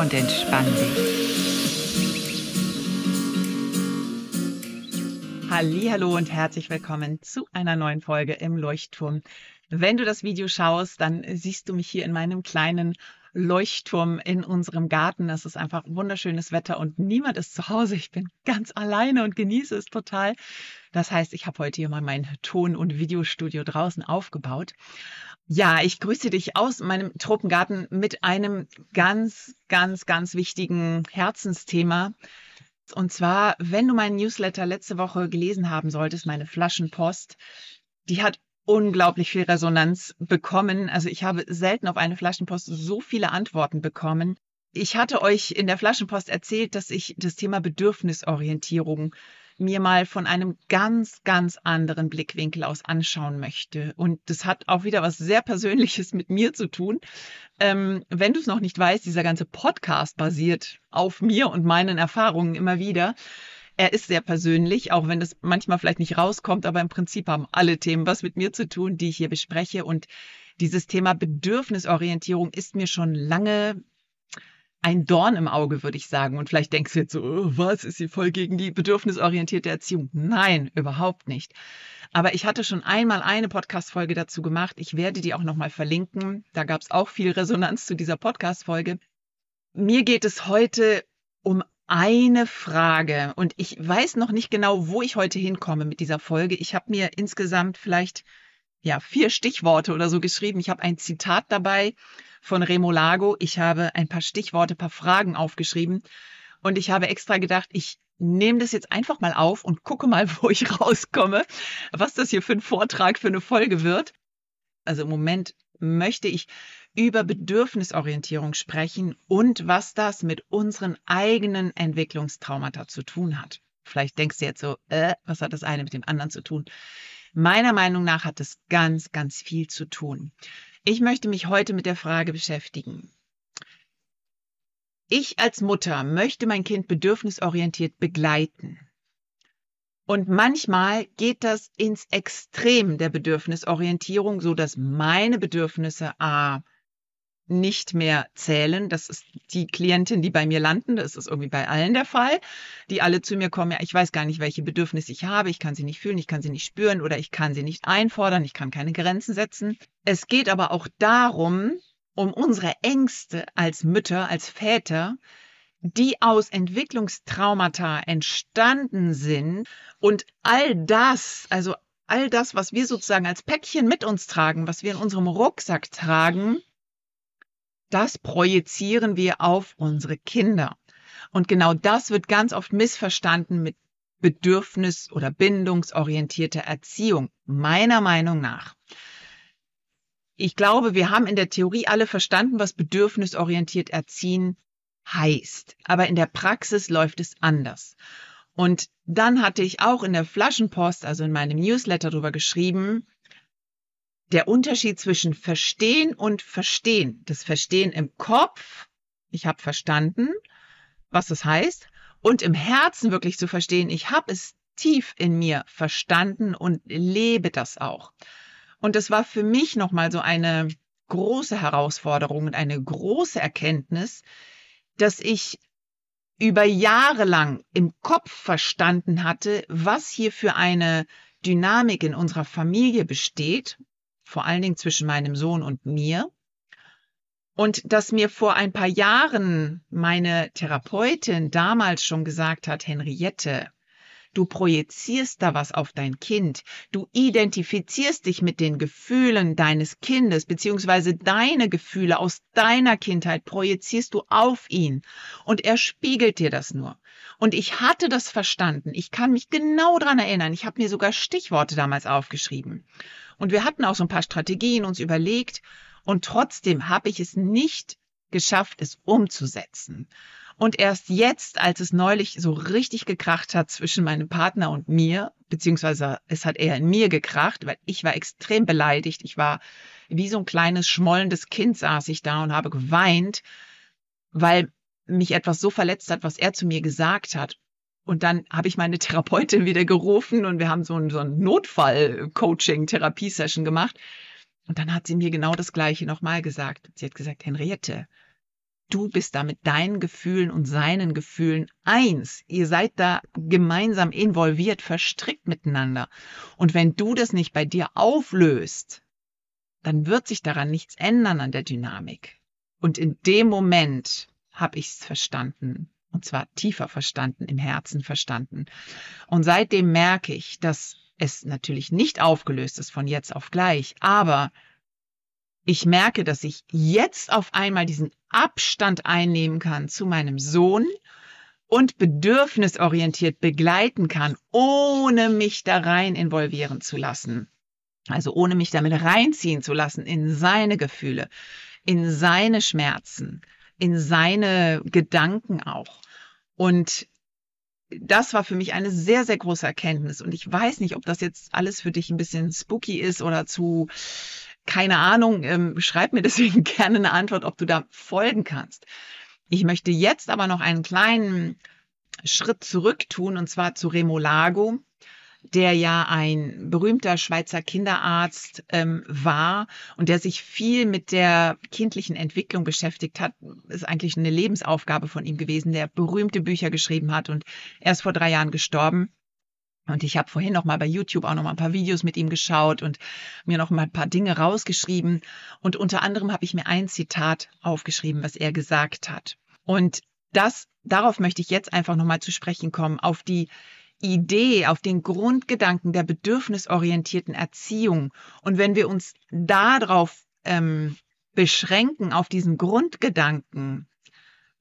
und entspann dich. Hallo und herzlich willkommen zu einer neuen Folge im Leuchtturm. Wenn du das Video schaust, dann siehst du mich hier in meinem kleinen Leuchtturm in unserem Garten. Es ist einfach wunderschönes Wetter und niemand ist zu Hause. Ich bin ganz alleine und genieße es total. Das heißt, ich habe heute hier mal mein Ton- und Videostudio draußen aufgebaut. Ja, ich grüße dich aus meinem Tropengarten mit einem ganz, ganz, ganz wichtigen Herzensthema. Und zwar, wenn du meinen Newsletter letzte Woche gelesen haben solltest, meine Flaschenpost, die hat unglaublich viel Resonanz bekommen. Also ich habe selten auf eine Flaschenpost so viele Antworten bekommen. Ich hatte euch in der Flaschenpost erzählt, dass ich das Thema Bedürfnisorientierung mir mal von einem ganz, ganz anderen Blickwinkel aus anschauen möchte. Und das hat auch wieder was sehr Persönliches mit mir zu tun. Ähm, wenn du es noch nicht weißt, dieser ganze Podcast basiert auf mir und meinen Erfahrungen immer wieder. Er ist sehr persönlich, auch wenn das manchmal vielleicht nicht rauskommt, aber im Prinzip haben alle Themen was mit mir zu tun, die ich hier bespreche. Und dieses Thema Bedürfnisorientierung ist mir schon lange ein Dorn im Auge, würde ich sagen. Und vielleicht denkst du jetzt so, oh, was, ist sie voll gegen die bedürfnisorientierte Erziehung? Nein, überhaupt nicht. Aber ich hatte schon einmal eine Podcast-Folge dazu gemacht. Ich werde die auch nochmal verlinken. Da gab es auch viel Resonanz zu dieser Podcast-Folge. Mir geht es heute um eine Frage und ich weiß noch nicht genau, wo ich heute hinkomme mit dieser Folge. Ich habe mir insgesamt vielleicht ja vier Stichworte oder so geschrieben. Ich habe ein Zitat dabei von Remo Lago. Ich habe ein paar Stichworte, paar Fragen aufgeschrieben und ich habe extra gedacht, ich nehme das jetzt einfach mal auf und gucke mal, wo ich rauskomme, was das hier für ein Vortrag, für eine Folge wird. Also im Moment möchte ich über Bedürfnisorientierung sprechen und was das mit unseren eigenen Entwicklungstraumata zu tun hat. Vielleicht denkst du jetzt so, äh, was hat das eine mit dem anderen zu tun? Meiner Meinung nach hat es ganz, ganz viel zu tun. Ich möchte mich heute mit der Frage beschäftigen. Ich als Mutter möchte mein Kind bedürfnisorientiert begleiten. Und manchmal geht das ins Extrem der Bedürfnisorientierung, so dass meine Bedürfnisse A nicht mehr zählen. Das ist die Klientin, die bei mir landen. Das ist irgendwie bei allen der Fall, die alle zu mir kommen. Ja, ich weiß gar nicht, welche Bedürfnisse ich habe. Ich kann sie nicht fühlen, ich kann sie nicht spüren oder ich kann sie nicht einfordern. Ich kann keine Grenzen setzen. Es geht aber auch darum, um unsere Ängste als Mütter, als Väter, die aus Entwicklungstraumata entstanden sind und all das, also all das, was wir sozusagen als Päckchen mit uns tragen, was wir in unserem Rucksack tragen, das projizieren wir auf unsere Kinder. Und genau das wird ganz oft missverstanden mit bedürfnis- oder bindungsorientierter Erziehung, meiner Meinung nach. Ich glaube, wir haben in der Theorie alle verstanden, was bedürfnisorientiert erziehen heißt. Aber in der Praxis läuft es anders. Und dann hatte ich auch in der Flaschenpost, also in meinem Newsletter darüber geschrieben, der Unterschied zwischen Verstehen und Verstehen. Das Verstehen im Kopf, ich habe verstanden, was das heißt, und im Herzen wirklich zu verstehen, ich habe es tief in mir verstanden und lebe das auch. Und das war für mich nochmal so eine große Herausforderung und eine große Erkenntnis, dass ich über Jahre lang im Kopf verstanden hatte, was hier für eine Dynamik in unserer Familie besteht vor allen Dingen zwischen meinem Sohn und mir. Und dass mir vor ein paar Jahren meine Therapeutin damals schon gesagt hat, Henriette, du projizierst da was auf dein Kind, du identifizierst dich mit den Gefühlen deines Kindes, beziehungsweise deine Gefühle aus deiner Kindheit projizierst du auf ihn und er spiegelt dir das nur. Und ich hatte das verstanden, ich kann mich genau dran erinnern, ich habe mir sogar Stichworte damals aufgeschrieben. Und wir hatten auch so ein paar Strategien uns überlegt. Und trotzdem habe ich es nicht geschafft, es umzusetzen. Und erst jetzt, als es neulich so richtig gekracht hat zwischen meinem Partner und mir, beziehungsweise es hat eher in mir gekracht, weil ich war extrem beleidigt. Ich war wie so ein kleines schmollendes Kind saß ich da und habe geweint, weil mich etwas so verletzt hat, was er zu mir gesagt hat. Und dann habe ich meine Therapeutin wieder gerufen und wir haben so ein, so ein Notfall-Coaching-Therapiesession gemacht. Und dann hat sie mir genau das Gleiche nochmal gesagt. Sie hat gesagt, Henriette, du bist da mit deinen Gefühlen und seinen Gefühlen eins. Ihr seid da gemeinsam involviert, verstrickt miteinander. Und wenn du das nicht bei dir auflöst, dann wird sich daran nichts ändern an der Dynamik. Und in dem Moment habe ich es verstanden. Und zwar tiefer verstanden, im Herzen verstanden. Und seitdem merke ich, dass es natürlich nicht aufgelöst ist von jetzt auf gleich, aber ich merke, dass ich jetzt auf einmal diesen Abstand einnehmen kann zu meinem Sohn und bedürfnisorientiert begleiten kann, ohne mich da rein involvieren zu lassen. Also ohne mich damit reinziehen zu lassen in seine Gefühle, in seine Schmerzen, in seine Gedanken auch. Und das war für mich eine sehr, sehr große Erkenntnis. Und ich weiß nicht, ob das jetzt alles für dich ein bisschen spooky ist oder zu keine Ahnung, ähm, schreib mir deswegen gerne eine Antwort, ob du da folgen kannst. Ich möchte jetzt aber noch einen kleinen Schritt zurück tun, und zwar zu Remolago, der ja ein berühmter Schweizer Kinderarzt ähm, war und der sich viel mit der kindlichen Entwicklung beschäftigt hat. Ist eigentlich eine Lebensaufgabe von ihm gewesen, der berühmte Bücher geschrieben hat und er ist vor drei Jahren gestorben. Und ich habe vorhin noch mal bei YouTube auch noch mal ein paar Videos mit ihm geschaut und mir noch mal ein paar Dinge rausgeschrieben. Und unter anderem habe ich mir ein Zitat aufgeschrieben, was er gesagt hat. Und das, darauf möchte ich jetzt einfach noch mal zu sprechen kommen, auf die Idee, auf den Grundgedanken der bedürfnisorientierten Erziehung. Und wenn wir uns darauf ähm, beschränken, auf diesen Grundgedanken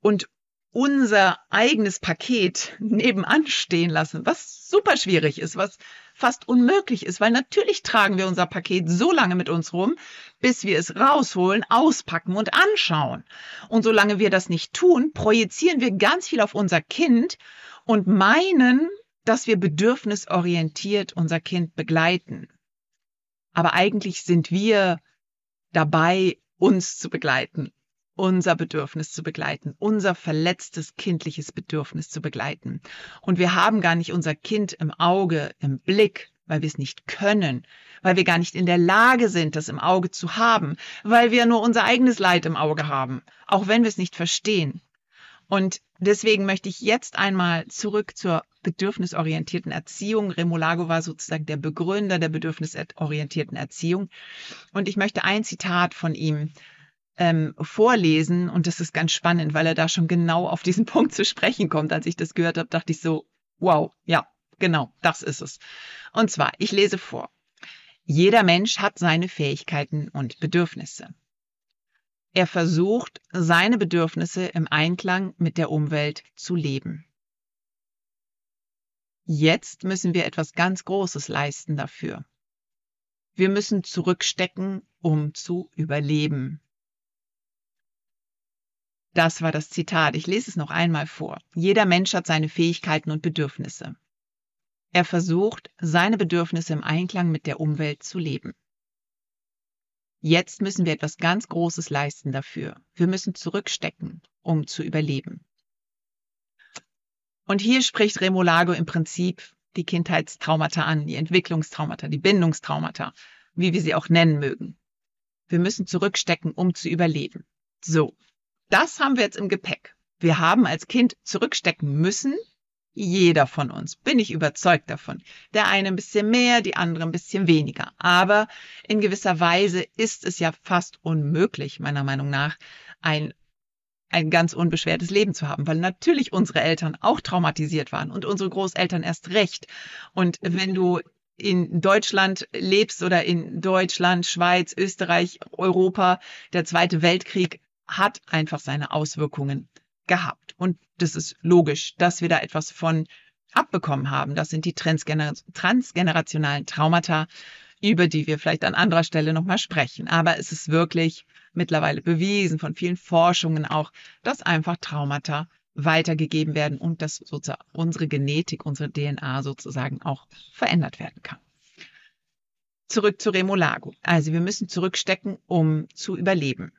und unser eigenes Paket nebenan stehen lassen, was super schwierig ist, was fast unmöglich ist, weil natürlich tragen wir unser Paket so lange mit uns rum, bis wir es rausholen, auspacken und anschauen. Und solange wir das nicht tun, projizieren wir ganz viel auf unser Kind und meinen, dass wir bedürfnisorientiert unser Kind begleiten. Aber eigentlich sind wir dabei, uns zu begleiten unser Bedürfnis zu begleiten, unser verletztes kindliches Bedürfnis zu begleiten. Und wir haben gar nicht unser Kind im Auge, im Blick, weil wir es nicht können, weil wir gar nicht in der Lage sind, das im Auge zu haben, weil wir nur unser eigenes Leid im Auge haben, auch wenn wir es nicht verstehen. Und deswegen möchte ich jetzt einmal zurück zur bedürfnisorientierten Erziehung. Remolago war sozusagen der Begründer der bedürfnisorientierten Erziehung. Und ich möchte ein Zitat von ihm ähm, vorlesen. Und das ist ganz spannend, weil er da schon genau auf diesen Punkt zu sprechen kommt. Als ich das gehört habe, dachte ich so, wow, ja, genau, das ist es. Und zwar, ich lese vor. Jeder Mensch hat seine Fähigkeiten und Bedürfnisse. Er versucht, seine Bedürfnisse im Einklang mit der Umwelt zu leben. Jetzt müssen wir etwas ganz Großes leisten dafür. Wir müssen zurückstecken, um zu überleben. Das war das Zitat. Ich lese es noch einmal vor. Jeder Mensch hat seine Fähigkeiten und Bedürfnisse. Er versucht, seine Bedürfnisse im Einklang mit der Umwelt zu leben. Jetzt müssen wir etwas ganz Großes leisten dafür. Wir müssen zurückstecken, um zu überleben. Und hier spricht Remolago im Prinzip die Kindheitstraumata an, die Entwicklungstraumata, die Bindungstraumata, wie wir sie auch nennen mögen. Wir müssen zurückstecken, um zu überleben. So, das haben wir jetzt im Gepäck. Wir haben als Kind zurückstecken müssen. Jeder von uns, bin ich überzeugt davon. Der eine ein bisschen mehr, die andere ein bisschen weniger. Aber in gewisser Weise ist es ja fast unmöglich, meiner Meinung nach, ein ein ganz unbeschwertes Leben zu haben, weil natürlich unsere Eltern auch traumatisiert waren und unsere Großeltern erst recht. Und wenn du in Deutschland lebst oder in Deutschland, Schweiz, Österreich, Europa, der Zweite Weltkrieg hat einfach seine Auswirkungen gehabt. Und das ist logisch, dass wir da etwas von abbekommen haben. Das sind die transgener transgenerationalen Traumata, über die wir vielleicht an anderer Stelle nochmal sprechen. Aber es ist wirklich mittlerweile bewiesen von vielen Forschungen auch, dass einfach Traumata weitergegeben werden und dass unsere Genetik, unsere DNA sozusagen auch verändert werden kann. Zurück zu Remolago. Also wir müssen zurückstecken, um zu überleben.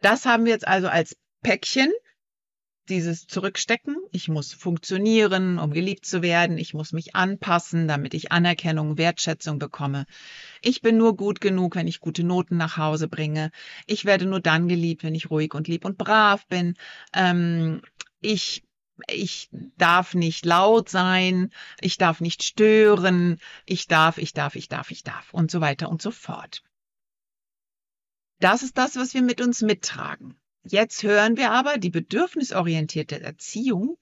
Das haben wir jetzt also als Päckchen dieses Zurückstecken. Ich muss funktionieren, um geliebt zu werden. Ich muss mich anpassen, damit ich Anerkennung, Wertschätzung bekomme. Ich bin nur gut genug, wenn ich gute Noten nach Hause bringe. Ich werde nur dann geliebt, wenn ich ruhig und lieb und brav bin. Ähm, ich ich darf nicht laut sein, ich darf nicht stören, ich darf, ich darf, ich darf, ich darf und so weiter und so fort. Das ist das, was wir mit uns mittragen. Jetzt hören wir aber die bedürfnisorientierte Erziehung.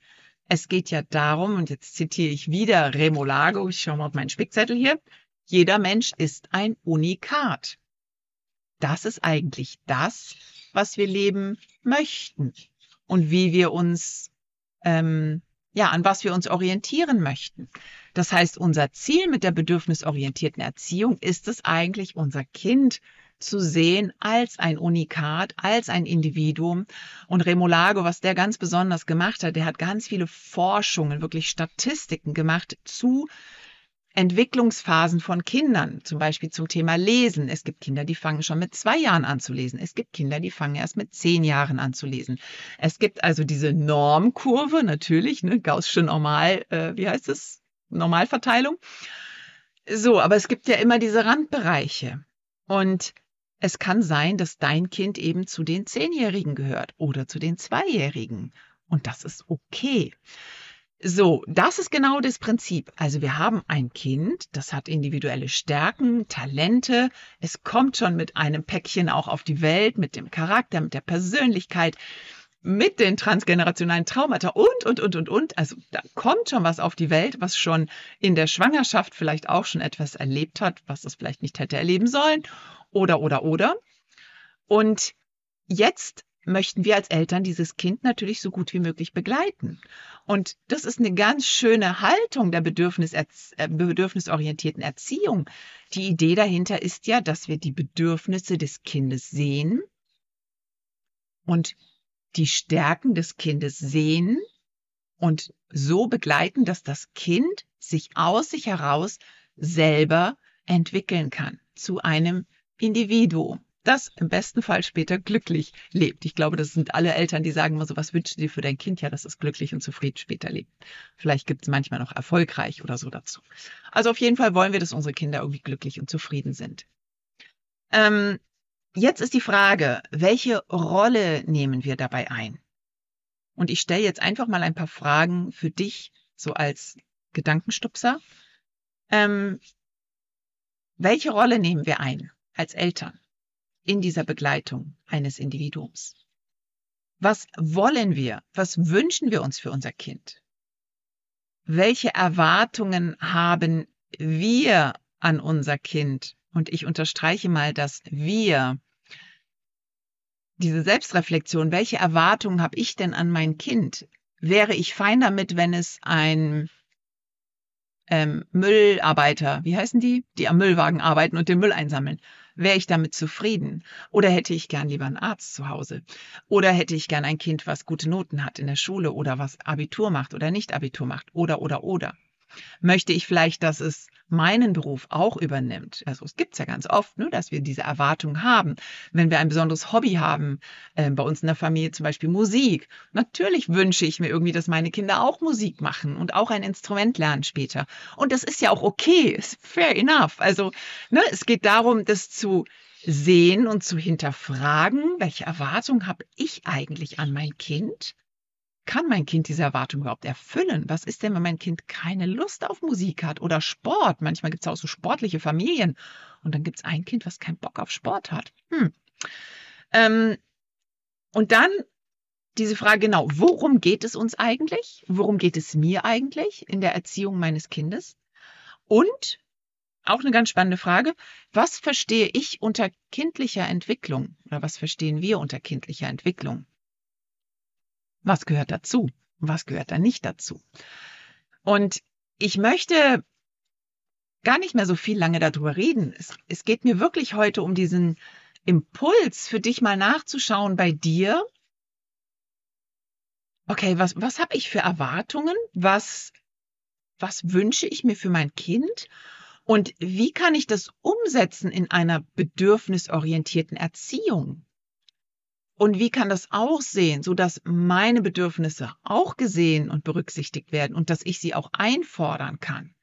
Es geht ja darum, und jetzt zitiere ich wieder Remolago, ich schaue mal auf meinen Spickzettel hier, jeder Mensch ist ein Unikat. Das ist eigentlich das, was wir leben möchten und wie wir uns, ähm, ja, an was wir uns orientieren möchten. Das heißt, unser Ziel mit der bedürfnisorientierten Erziehung ist es eigentlich, unser Kind zu sehen als ein Unikat, als ein Individuum. Und Remolago, was der ganz besonders gemacht hat, der hat ganz viele Forschungen, wirklich Statistiken gemacht zu Entwicklungsphasen von Kindern, zum Beispiel zum Thema Lesen. Es gibt Kinder, die fangen schon mit zwei Jahren an zu lesen. Es gibt Kinder, die fangen erst mit zehn Jahren an zu lesen. Es gibt also diese Normkurve, natürlich, ne, Gaußsche Normal, äh, wie heißt es? Normalverteilung. So, aber es gibt ja immer diese Randbereiche. Und es kann sein, dass dein Kind eben zu den Zehnjährigen gehört oder zu den Zweijährigen. Und das ist okay. So, das ist genau das Prinzip. Also wir haben ein Kind, das hat individuelle Stärken, Talente. Es kommt schon mit einem Päckchen auch auf die Welt, mit dem Charakter, mit der Persönlichkeit, mit den transgenerationalen Traumata und, und, und, und, und. Also da kommt schon was auf die Welt, was schon in der Schwangerschaft vielleicht auch schon etwas erlebt hat, was es vielleicht nicht hätte erleben sollen oder, oder, oder. Und jetzt möchten wir als Eltern dieses Kind natürlich so gut wie möglich begleiten. Und das ist eine ganz schöne Haltung der Bedürfnis, äh, bedürfnisorientierten Erziehung. Die Idee dahinter ist ja, dass wir die Bedürfnisse des Kindes sehen und die Stärken des Kindes sehen und so begleiten, dass das Kind sich aus sich heraus selber entwickeln kann zu einem Individuum, das im besten Fall später glücklich lebt. Ich glaube, das sind alle Eltern, die sagen immer so, was wünschst du dir für dein Kind? Ja, dass es glücklich und zufrieden später lebt. Vielleicht gibt es manchmal noch erfolgreich oder so dazu. Also auf jeden Fall wollen wir, dass unsere Kinder irgendwie glücklich und zufrieden sind. Ähm, jetzt ist die Frage, welche Rolle nehmen wir dabei ein? Und ich stelle jetzt einfach mal ein paar Fragen für dich, so als Gedankenstupser. Ähm, welche Rolle nehmen wir ein? Als Eltern in dieser Begleitung eines Individuums? Was wollen wir? Was wünschen wir uns für unser Kind? Welche Erwartungen haben wir an unser Kind? Und ich unterstreiche mal dass wir. Diese Selbstreflexion, welche Erwartungen habe ich denn an mein Kind? Wäre ich fein damit, wenn es ein ähm, Müllarbeiter, wie heißen die, die am Müllwagen arbeiten und den Müll einsammeln? Wäre ich damit zufrieden? Oder hätte ich gern lieber einen Arzt zu Hause? Oder hätte ich gern ein Kind, was gute Noten hat in der Schule oder was Abitur macht oder nicht Abitur macht? Oder, oder, oder. Möchte ich vielleicht, dass es meinen Beruf auch übernimmt? Also es gibt es ja ganz oft, ne, dass wir diese Erwartung haben. Wenn wir ein besonderes Hobby haben, äh, bei uns in der Familie zum Beispiel Musik, natürlich wünsche ich mir irgendwie, dass meine Kinder auch Musik machen und auch ein Instrument lernen später. Und das ist ja auch okay, ist fair enough. Also ne, es geht darum, das zu sehen und zu hinterfragen, welche Erwartung habe ich eigentlich an mein Kind? Kann mein Kind diese Erwartung überhaupt erfüllen? Was ist denn, wenn mein Kind keine Lust auf Musik hat oder Sport? Manchmal gibt es auch so sportliche Familien. Und dann gibt es ein Kind, was keinen Bock auf Sport hat. Hm. Ähm, und dann diese Frage, genau, worum geht es uns eigentlich? Worum geht es mir eigentlich in der Erziehung meines Kindes? Und auch eine ganz spannende Frage, was verstehe ich unter kindlicher Entwicklung oder was verstehen wir unter kindlicher Entwicklung? Was gehört dazu? Was gehört da nicht dazu? Und ich möchte gar nicht mehr so viel lange darüber reden. Es, es geht mir wirklich heute um diesen Impuls für dich mal nachzuschauen bei dir. Okay, was, was habe ich für Erwartungen? Was, was wünsche ich mir für mein Kind? Und wie kann ich das umsetzen in einer bedürfnisorientierten Erziehung? Und wie kann das aussehen, so dass meine Bedürfnisse auch gesehen und berücksichtigt werden und dass ich sie auch einfordern kann?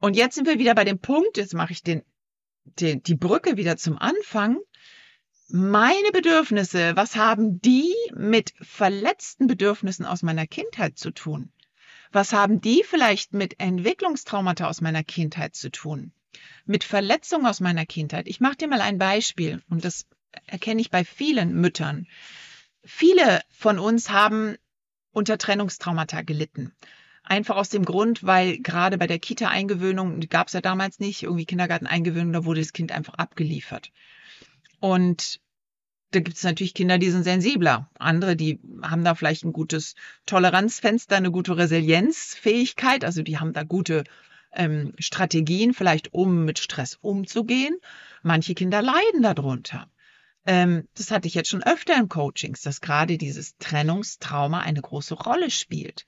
Und jetzt sind wir wieder bei dem Punkt, jetzt mache ich den, den, die Brücke wieder zum Anfang. Meine Bedürfnisse, was haben die mit verletzten Bedürfnissen aus meiner Kindheit zu tun? Was haben die vielleicht mit Entwicklungstraumata aus meiner Kindheit zu tun? Mit Verletzungen aus meiner Kindheit? Ich mache dir mal ein Beispiel und das erkenne ich bei vielen Müttern. Viele von uns haben unter Trennungstraumata gelitten. Einfach aus dem Grund, weil gerade bei der Kita-Eingewöhnung, die gab es ja damals nicht, irgendwie Kindergarten-Eingewöhnung, da wurde das Kind einfach abgeliefert. Und da gibt es natürlich Kinder, die sind sensibler. Andere, die haben da vielleicht ein gutes Toleranzfenster, eine gute Resilienzfähigkeit. Also die haben da gute ähm, Strategien, vielleicht um mit Stress umzugehen. Manche Kinder leiden darunter. Ähm, das hatte ich jetzt schon öfter in Coachings, dass gerade dieses Trennungstrauma eine große Rolle spielt.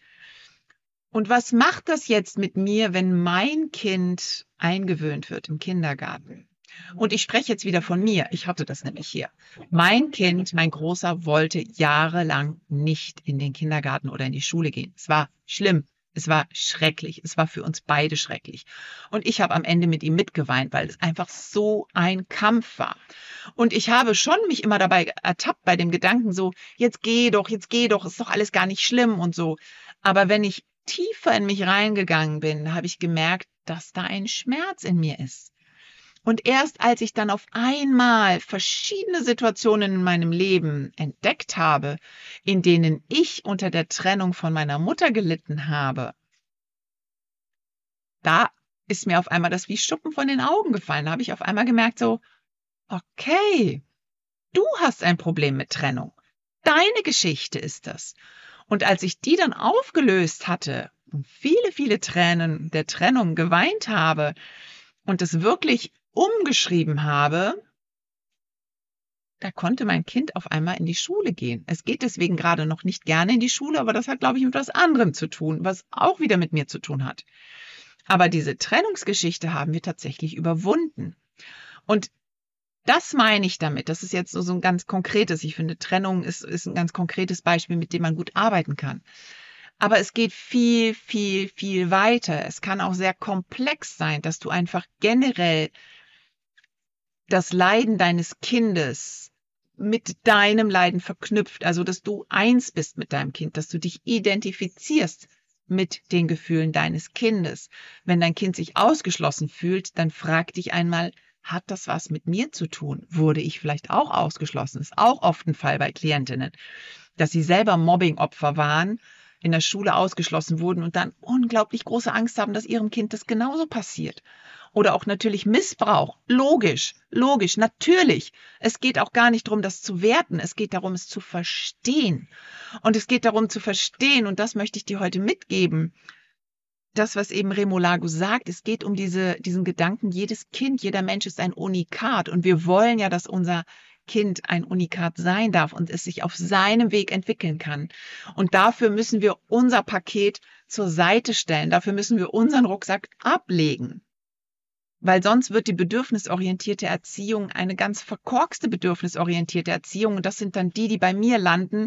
Und was macht das jetzt mit mir, wenn mein Kind eingewöhnt wird im Kindergarten? Und ich spreche jetzt wieder von mir. Ich hatte das nämlich hier. Mein Kind, mein Großer, wollte jahrelang nicht in den Kindergarten oder in die Schule gehen. Es war schlimm. Es war schrecklich. Es war für uns beide schrecklich. Und ich habe am Ende mit ihm mitgeweint, weil es einfach so ein Kampf war. Und ich habe schon mich immer dabei ertappt bei dem Gedanken so, jetzt geh doch, jetzt geh doch, ist doch alles gar nicht schlimm und so. Aber wenn ich tiefer in mich reingegangen bin, habe ich gemerkt, dass da ein Schmerz in mir ist. Und erst als ich dann auf einmal verschiedene Situationen in meinem Leben entdeckt habe, in denen ich unter der Trennung von meiner Mutter gelitten habe, da ist mir auf einmal das wie Schuppen von den Augen gefallen. Da habe ich auf einmal gemerkt, so, okay, du hast ein Problem mit Trennung. Deine Geschichte ist das. Und als ich die dann aufgelöst hatte und viele, viele Tränen der Trennung geweint habe und es wirklich umgeschrieben habe, da konnte mein Kind auf einmal in die Schule gehen. Es geht deswegen gerade noch nicht gerne in die Schule, aber das hat, glaube ich, mit was anderem zu tun, was auch wieder mit mir zu tun hat. Aber diese Trennungsgeschichte haben wir tatsächlich überwunden. Und das meine ich damit. Das ist jetzt so, ein ganz konkretes. Ich finde, Trennung ist, ist ein ganz konkretes Beispiel, mit dem man gut arbeiten kann. Aber es geht viel, viel, viel weiter. Es kann auch sehr komplex sein, dass du einfach generell das Leiden deines Kindes mit deinem Leiden verknüpft, also dass du eins bist mit deinem Kind, dass du dich identifizierst mit den Gefühlen deines Kindes. Wenn dein Kind sich ausgeschlossen fühlt, dann frag dich einmal, hat das was mit mir zu tun? Wurde ich vielleicht auch ausgeschlossen? Ist auch oft ein Fall bei Klientinnen, dass sie selber Mobbingopfer waren in der Schule ausgeschlossen wurden und dann unglaublich große Angst haben, dass ihrem Kind das genauso passiert. Oder auch natürlich Missbrauch. Logisch, logisch, natürlich. Es geht auch gar nicht darum, das zu werten. Es geht darum, es zu verstehen. Und es geht darum zu verstehen, und das möchte ich dir heute mitgeben. Das, was eben Remolago sagt, es geht um diese, diesen Gedanken, jedes Kind, jeder Mensch ist ein Unikat. Und wir wollen ja, dass unser Kind ein Unikat sein darf und es sich auf seinem Weg entwickeln kann. Und dafür müssen wir unser Paket zur Seite stellen. Dafür müssen wir unseren Rucksack ablegen. Weil sonst wird die bedürfnisorientierte Erziehung eine ganz verkorkste bedürfnisorientierte Erziehung. Und das sind dann die, die bei mir landen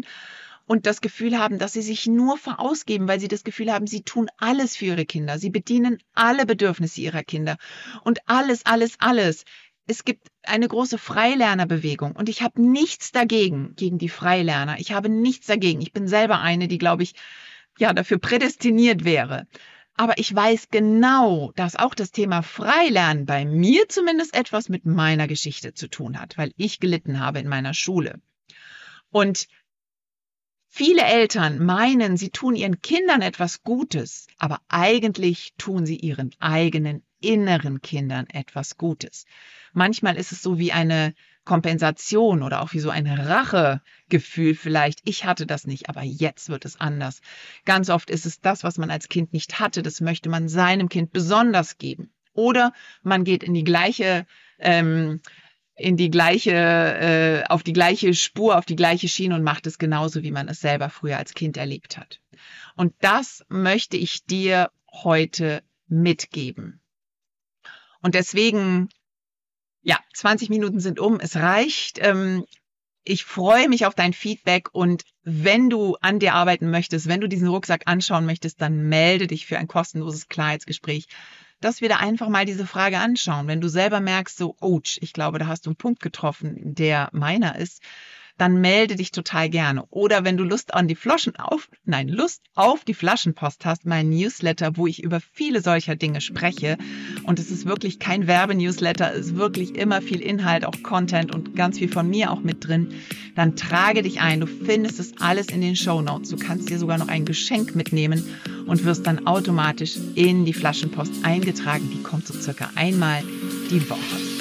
und das Gefühl haben, dass sie sich nur verausgeben, weil sie das Gefühl haben, sie tun alles für ihre Kinder. Sie bedienen alle Bedürfnisse ihrer Kinder. Und alles, alles, alles es gibt eine große Freilernerbewegung und ich habe nichts dagegen, gegen die Freilerner. Ich habe nichts dagegen. Ich bin selber eine, die, glaube ich, ja, dafür prädestiniert wäre. Aber ich weiß genau, dass auch das Thema Freilernen bei mir zumindest etwas mit meiner Geschichte zu tun hat, weil ich gelitten habe in meiner Schule. Und viele Eltern meinen, sie tun ihren Kindern etwas Gutes, aber eigentlich tun sie ihren eigenen inneren Kindern etwas Gutes. Manchmal ist es so wie eine Kompensation oder auch wie so ein Rachegefühl vielleicht. Ich hatte das nicht, aber jetzt wird es anders. Ganz oft ist es das, was man als Kind nicht hatte, das möchte man seinem Kind besonders geben. Oder man geht in die gleiche ähm, in die gleiche, äh, auf die gleiche Spur, auf die gleiche Schiene und macht es genauso, wie man es selber früher als Kind erlebt hat. Und das möchte ich dir heute mitgeben. Und deswegen, ja, 20 Minuten sind um, es reicht. Ähm, ich freue mich auf dein Feedback und wenn du an dir arbeiten möchtest, wenn du diesen Rucksack anschauen möchtest, dann melde dich für ein kostenloses Klarheitsgespräch dass wir da einfach mal diese Frage anschauen. Wenn du selber merkst, so, ouch, ich glaube, da hast du einen Punkt getroffen, der meiner ist, dann melde dich total gerne. Oder wenn du Lust an die Flaschen auf, nein, Lust auf die Flaschenpost hast, mein Newsletter, wo ich über viele solcher Dinge spreche. Und es ist wirklich kein Werbenewsletter, es ist wirklich immer viel Inhalt, auch Content und ganz viel von mir auch mit drin. Dann trage dich ein. Du findest es alles in den Show Notes. Du kannst dir sogar noch ein Geschenk mitnehmen und wirst dann automatisch in die Flaschenpost eingetragen. Die kommt so circa einmal die Woche.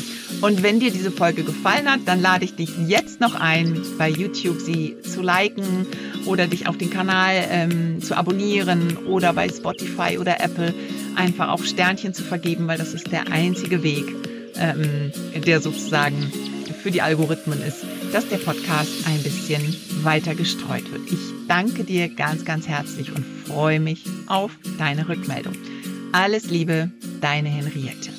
Und wenn dir diese Folge gefallen hat, dann lade ich dich jetzt noch ein, bei YouTube sie zu liken oder dich auf den Kanal ähm, zu abonnieren oder bei Spotify oder Apple einfach auch Sternchen zu vergeben, weil das ist der einzige Weg, ähm, der sozusagen für die Algorithmen ist, dass der Podcast ein bisschen weiter gestreut wird. Ich danke dir ganz, ganz herzlich und freue mich auf deine Rückmeldung. Alles Liebe, deine Henriette.